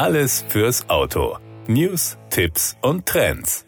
Alles fürs Auto. News, Tipps und Trends.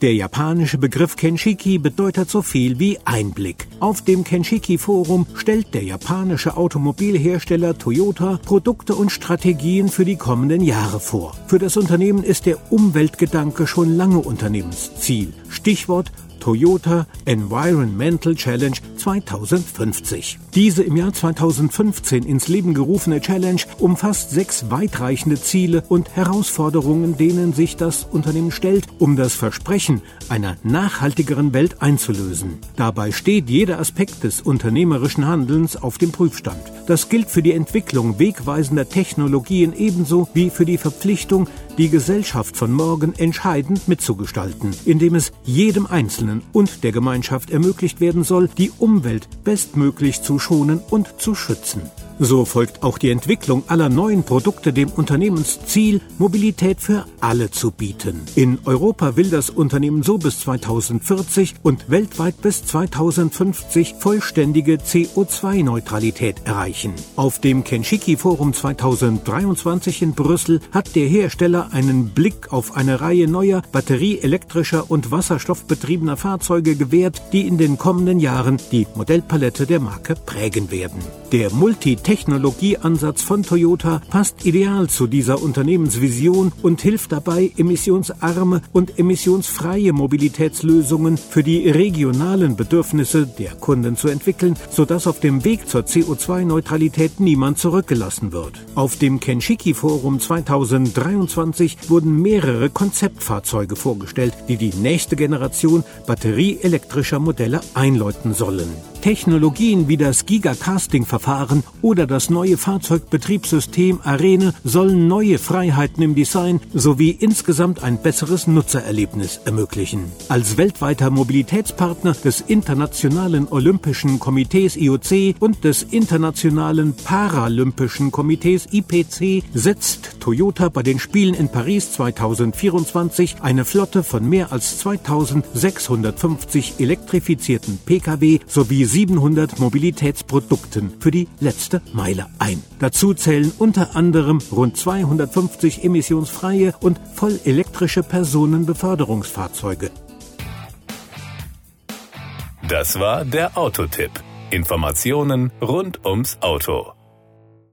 Der japanische Begriff Kenshiki bedeutet so viel wie Einblick. Auf dem Kenshiki-Forum stellt der japanische Automobilhersteller Toyota Produkte und Strategien für die kommenden Jahre vor. Für das Unternehmen ist der Umweltgedanke schon lange Unternehmensziel. Stichwort Toyota Environmental Challenge 2050. Diese im Jahr 2015 ins Leben gerufene Challenge umfasst sechs weitreichende Ziele und Herausforderungen, denen sich das Unternehmen stellt, um das Versprechen einer nachhaltigeren Welt einzulösen. Dabei steht jeder Aspekt des unternehmerischen Handelns auf dem Prüfstand. Das gilt für die Entwicklung wegweisender Technologien ebenso wie für die Verpflichtung, die Gesellschaft von morgen entscheidend mitzugestalten, indem es jedem Einzelnen und der Gemeinschaft ermöglicht werden soll, die Umwelt bestmöglich zu schonen und zu schützen. So folgt auch die Entwicklung aller neuen Produkte dem Unternehmensziel, Mobilität für alle zu bieten. In Europa will das Unternehmen so bis 2040 und weltweit bis 2050 vollständige CO2-Neutralität erreichen. Auf dem Kenshiki Forum 2023 in Brüssel hat der Hersteller einen Blick auf eine Reihe neuer batterieelektrischer und wasserstoffbetriebener Fahrzeuge gewährt, die in den kommenden Jahren die Modellpalette der Marke prägen werden. Der Multitechnologieansatz von Toyota passt ideal zu dieser Unternehmensvision und hilft dabei, emissionsarme und emissionsfreie Mobilitätslösungen für die regionalen Bedürfnisse der Kunden zu entwickeln, sodass auf dem Weg zur CO2-Neutralität niemand zurückgelassen wird. Auf dem Kenshiki Forum 2023 wurden mehrere Konzeptfahrzeuge vorgestellt, die die nächste Generation batterieelektrischer Modelle einläuten sollen. Technologien wie das Gigacasting-Verfahren oder das neue Fahrzeugbetriebssystem Arene sollen neue Freiheiten im Design sowie insgesamt ein besseres Nutzererlebnis ermöglichen. Als weltweiter Mobilitätspartner des Internationalen Olympischen Komitees IOC und des Internationalen Paralympischen Komitees IPC setzt Toyota bei den Spielen in Paris 2024 eine Flotte von mehr als 2650 elektrifizierten Pkw sowie 700 Mobilitätsprodukten für die letzte Meile ein. Dazu zählen unter anderem rund 250 emissionsfreie und vollelektrische Personenbeförderungsfahrzeuge. Das war der Autotipp. Informationen rund ums Auto.